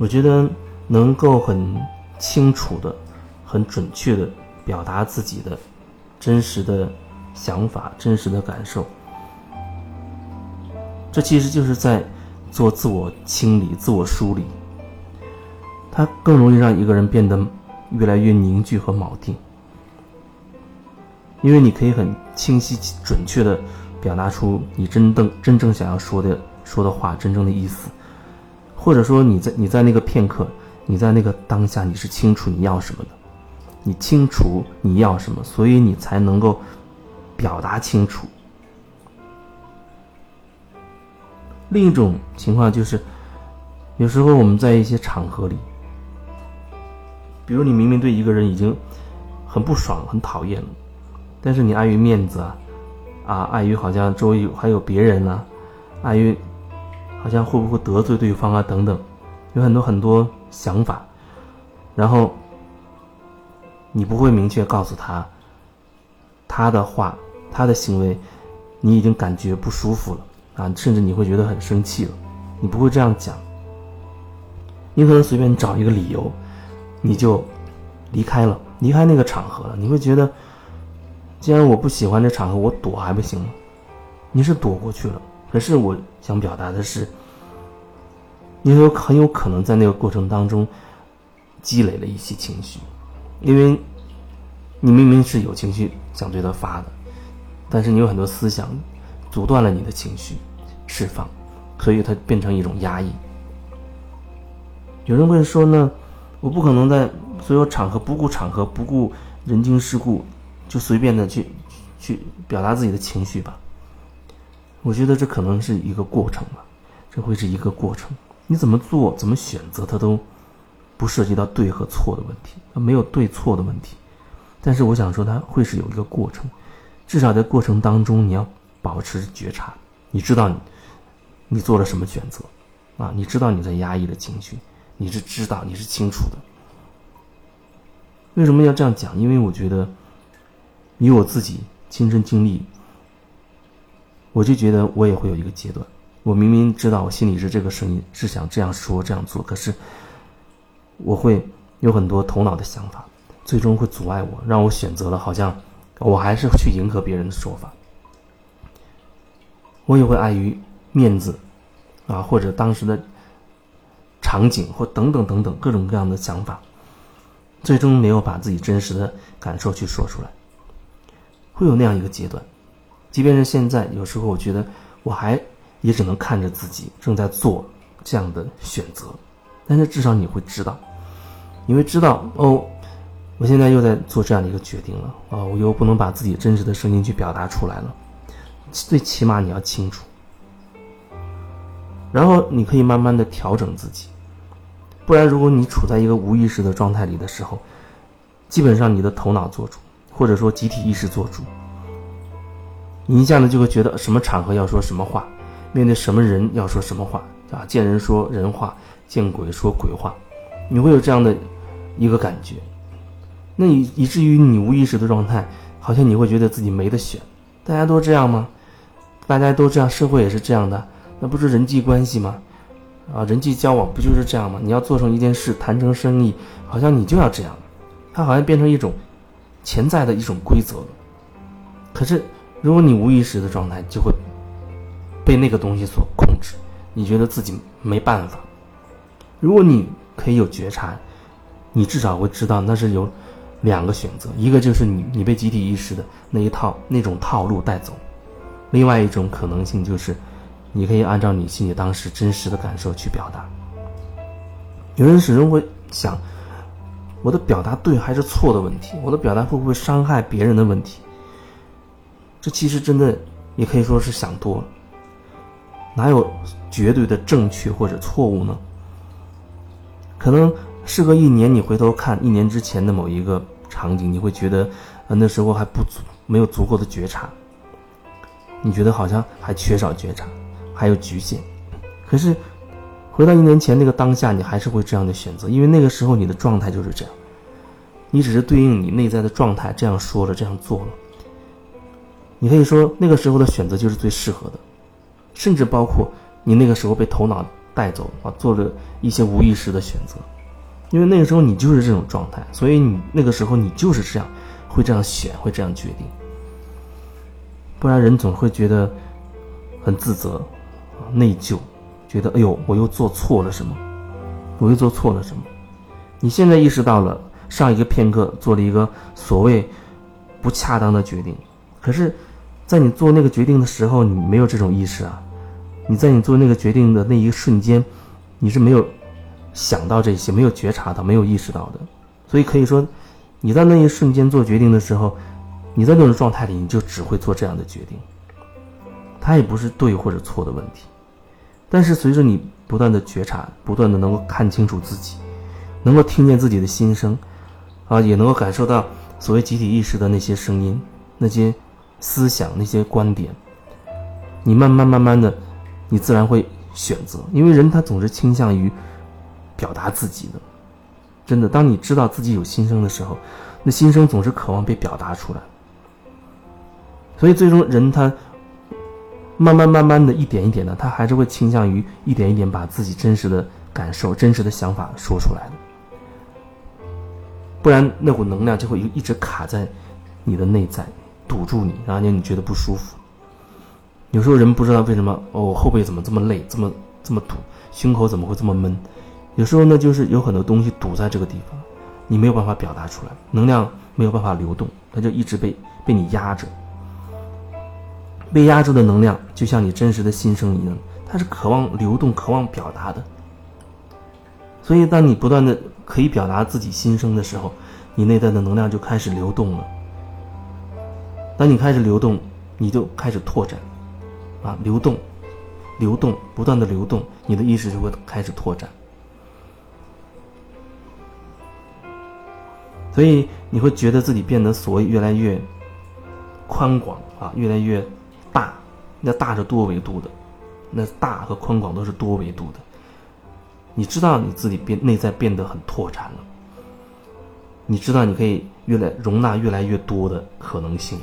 我觉得能够很清楚的、很准确的表达自己的真实的想法、真实的感受，这其实就是在做自我清理、自我梳理。它更容易让一个人变得越来越凝聚和锚定，因为你可以很清晰、准确的表达出你真正真正想要说的说的话、真正的意思。或者说你在你在那个片刻，你在那个当下，你是清楚你要什么的，你清楚你要什么，所以你才能够表达清楚。另一种情况就是，有时候我们在一些场合里，比如你明明对一个人已经很不爽、很讨厌了，但是你碍于面子啊，啊，碍于好像周围有还有别人呢，碍于。好像会不会得罪对方啊？等等，有很多很多想法，然后你不会明确告诉他，他的话，他的行为，你已经感觉不舒服了啊，甚至你会觉得很生气了，你不会这样讲，你可能随便找一个理由，你就离开了，离开那个场合了。你会觉得，既然我不喜欢这场合，我躲还不行吗？你是躲过去了。可是我想表达的是，你有很有可能在那个过程当中积累了一些情绪，因为你明明是有情绪想对他发的，但是你有很多思想阻断了你的情绪释放，所以它变成一种压抑。有人会说呢，我不可能在所有场合不顾场合不顾人情世故，就随便的去去表达自己的情绪吧。我觉得这可能是一个过程吧，这会是一个过程。你怎么做、怎么选择，它都不涉及到对和错的问题，它没有对错的问题。但是我想说，它会是有一个过程，至少在过程当中，你要保持觉察，你知道你你做了什么选择啊？你知道你在压抑的情绪，你是知道，你是清楚的。为什么要这样讲？因为我觉得，以我自己亲身经历。我就觉得我也会有一个阶段，我明明知道我心里是这个声音，是想这样说这样做，可是我会有很多头脑的想法，最终会阻碍我，让我选择了好像我还是去迎合别人的说法。我也会碍于面子啊，或者当时的场景或等等等等各种各样的想法，最终没有把自己真实的感受去说出来，会有那样一个阶段。即便是现在，有时候我觉得我还也只能看着自己正在做这样的选择，但是至少你会知道，你会知道哦，我现在又在做这样的一个决定了啊，我又不能把自己真实的声音去表达出来了，最起码你要清楚，然后你可以慢慢的调整自己，不然如果你处在一个无意识的状态里的时候，基本上你的头脑做主，或者说集体意识做主。你一下子就会觉得什么场合要说什么话，面对什么人要说什么话啊？见人说人话，见鬼说鬼话，你会有这样的一个感觉。那以以至于你无意识的状态，好像你会觉得自己没得选。大家都这样吗？大家都这样，社会也是这样的，那不是人际关系吗？啊，人际交往不就是这样吗？你要做成一件事，谈成生意，好像你就要这样，它好像变成一种潜在的一种规则。可是。如果你无意识的状态，就会被那个东西所控制，你觉得自己没办法。如果你可以有觉察，你至少会知道那是有两个选择：一个就是你你被集体意识的那一套那种套路带走；另外一种可能性就是，你可以按照你心里当时真实的感受去表达。有人始终会想，我的表达对还是错的问题，我的表达会不会伤害别人的问题。这其实真的也可以说是想多了，哪有绝对的正确或者错误呢？可能事隔一年，你回头看一年之前的某一个场景，你会觉得，呃，那时候还不足，没有足够的觉察，你觉得好像还缺少觉察，还有局限。可是回到一年前那个当下，你还是会这样的选择，因为那个时候你的状态就是这样，你只是对应你内在的状态这样说了，这样做了。你可以说那个时候的选择就是最适合的，甚至包括你那个时候被头脑带走啊，做了一些无意识的选择，因为那个时候你就是这种状态，所以你那个时候你就是这样，会这样选，会这样决定。不然人总会觉得很自责、内疚，觉得哎呦，我又做错了什么？我又做错了什么？你现在意识到了，上一个片刻做了一个所谓不恰当的决定，可是，在你做那个决定的时候，你没有这种意识啊。你在你做那个决定的那一瞬间，你是没有想到这些，没有觉察到，没有意识到的。所以可以说，你在那一瞬间做决定的时候，你在那种状态里，你就只会做这样的决定。它也不是对或者错的问题。但是随着你不断的觉察，不断的能够看清楚自己，能够听见自己的心声，啊，也能够感受到所谓集体意识的那些声音、那些思想、那些观点，你慢慢慢慢的。你自然会选择，因为人他总是倾向于表达自己的。真的，当你知道自己有心声的时候，那心声总是渴望被表达出来。所以，最终人他慢慢慢慢的一点一点的，他还是会倾向于一点一点把自己真实的感受、真实的想法说出来的。不然，那股能量就会一直卡在你的内在，堵住你，然后让你觉得不舒服。有时候人不知道为什么哦，后背怎么这么累，这么这么堵，胸口怎么会这么闷？有时候呢，就是有很多东西堵在这个地方，你没有办法表达出来，能量没有办法流动，它就一直被被你压着。被压住的能量，就像你真实的心声一样，它是渴望流动、渴望表达的。所以，当你不断的可以表达自己心声的时候，你内在的能量就开始流动了。当你开始流动，你就开始拓展。啊，流动，流动，不断的流动，你的意识就会开始拓展，所以你会觉得自己变得所谓越来越宽广啊，越来越大。那大是多维度的，那大和宽广都是多维度的。你知道你自己变内在变得很拓展了，你知道你可以越来容纳越来越多的可能性。